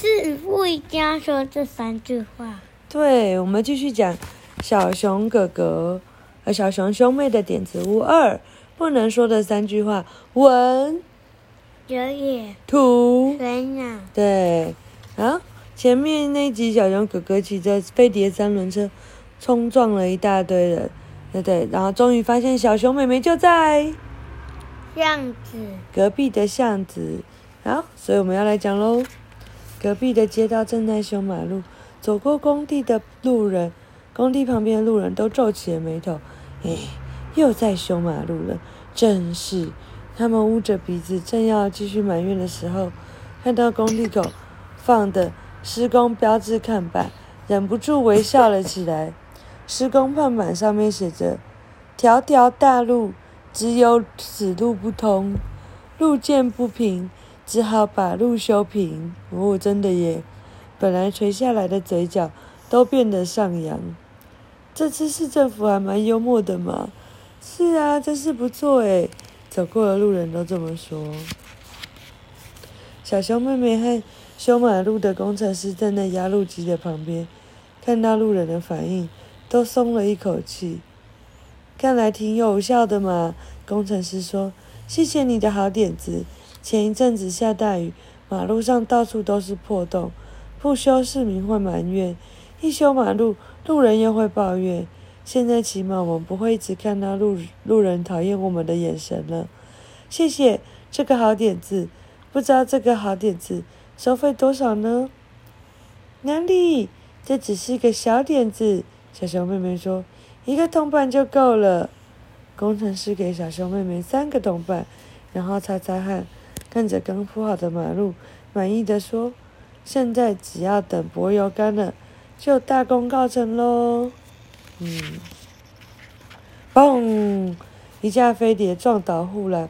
是不一定要说这三句话。对，我们继续讲小熊哥哥和小熊兄妹的点子屋二不能说的三句话：文、有野、土、水鸟。对，啊，前面那集小熊哥哥骑着飞碟三轮车冲撞了一大堆人，对对，然后终于发现小熊妹妹就在巷子隔壁的巷子。好，所以我们要来讲喽。隔壁的街道正在修马路，走过工地的路人，工地旁边的路人都皱起了眉头。哎，又在修马路了，真是！他们捂着鼻子，正要继续埋怨的时候，看到工地口放的施工标志看板，忍不住微笑了起来。施工看板上面写着：“条条大路，只有此路不通，路见不平。”只好把路修平。哦，真的耶！本来垂下来的嘴角都变得上扬。这次市政府还蛮幽默的嘛。是啊，真是不错诶。走过的路人都这么说。小熊妹妹和修马路的工程师站在压路机的旁边，看到路人的反应，都松了一口气。看来挺有效的嘛。工程师说：“谢谢你的好点子。”前一阵子下大雨，马路上到处都是破洞，不修市民会埋怨，一修马路路人又会抱怨。现在起码我们不会一直看到路路人讨厌我们的眼神了。谢谢这个好点子，不知道这个好点子收费多少呢？哪里？这只是一个小点子。小熊妹妹说：“一个铜板就够了。”工程师给小熊妹妹三个铜板，然后擦擦汗。看着刚铺好的马路，满意的说：“现在只要等柏油干了，就大功告成喽。”嗯，嘣！一架飞碟撞倒护栏，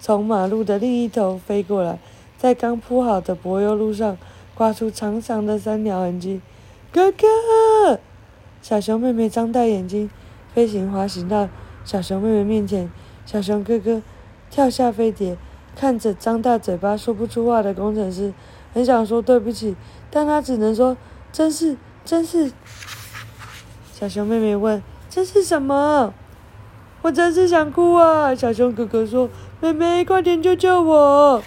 从马路的另一头飞过来，在刚铺好的柏油路上刮出长长的三条痕迹。哥哥，小熊妹妹张大眼睛，飞行滑行到小熊妹妹面前，小熊哥哥跳下飞碟。看着张大嘴巴说不出话的工程师，很想说对不起，但他只能说：“真是，真是。”小熊妹妹问：“这是什么？”我真是想哭啊！小熊哥哥说：“妹妹，快点救救我！”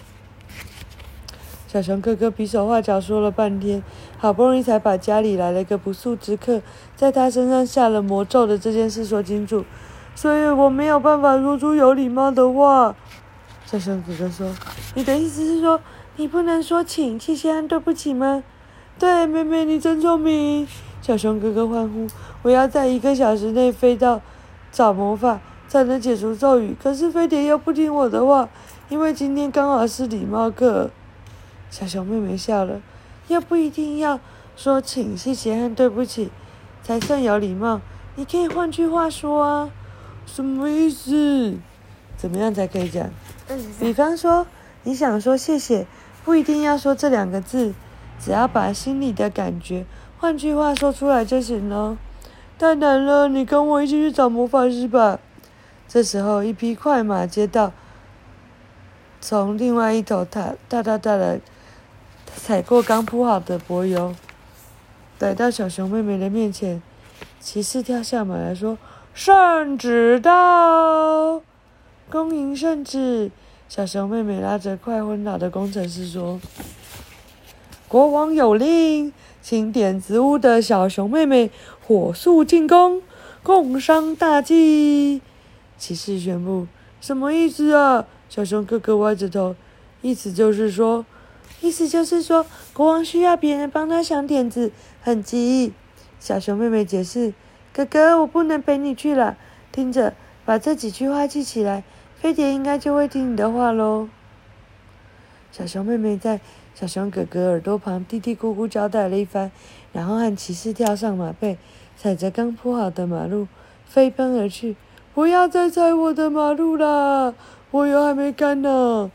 小熊哥哥比手画脚说了半天，好不容易才把家里来了个不速之客，在他身上下了魔咒的这件事说清楚，所以我没有办法说出有礼貌的话。小熊哥哥说：“你的意思是说，你不能说请、谢谢和对不起吗？”“对，妹妹，你真聪明。”小熊哥哥欢呼：“我要在一个小时内飞到找魔法，才能解除咒语。可是飞碟又不听我的话，因为今天刚好是礼貌课。”小熊妹妹笑了：“又不一定要说请、谢谢和对不起才算有礼貌，你可以换句话说啊。”“什么意思？怎么样才可以讲？”比方说，你想说谢谢，不一定要说这两个字，只要把心里的感觉换句话说出来就行了。太难了，你跟我一起去找魔法师吧。这时候，一匹快马接到，从另外一头踏踏踏踏的踩过刚铺好的柏油，来到小熊妹妹的面前。骑士跳下马来说：“圣旨到，恭迎圣旨。”小熊妹妹拉着快昏倒的工程师说：“国王有令，请点子屋的小熊妹妹火速进宫，共商大计。”骑士宣布：“什么意思啊？”小熊哥哥歪着头：“意思就是说，意思就是说，国王需要别人帮他想点子，很急。”小熊妹妹解释：“哥哥，我不能陪你去了，听着，把这几句话记起来。”飞碟应该就会听你的话喽。小熊妹妹在小熊哥哥耳朵旁嘀嘀咕咕交代了一番，然后和骑士跳上马背，踩着刚铺好的马路飞奔而去。不要再踩我的马路啦，我油还没干呢。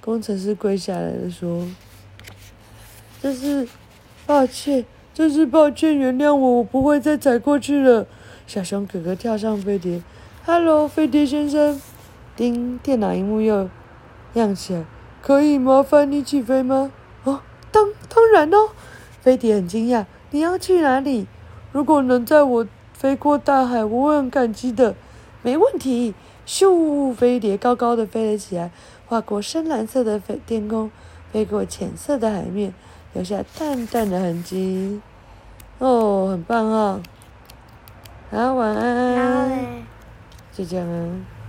工程师跪下来了，说：“真是抱歉，真是抱歉，原谅我，我不会再踩过去了。”小熊哥哥跳上飞碟，哈喽，飞碟先生。叮，电脑荧幕又亮起来。可以麻烦你起飞吗？哦，当当然哦，飞碟很惊讶。你要去哪里？如果能在我飞过大海，我会很感激的。没问题。咻，飞碟高高的飞了起来，划过深蓝色的飞天空，飞过浅色的海面，留下淡淡的痕迹。哦，很棒哦。好，晚安。就这样啊。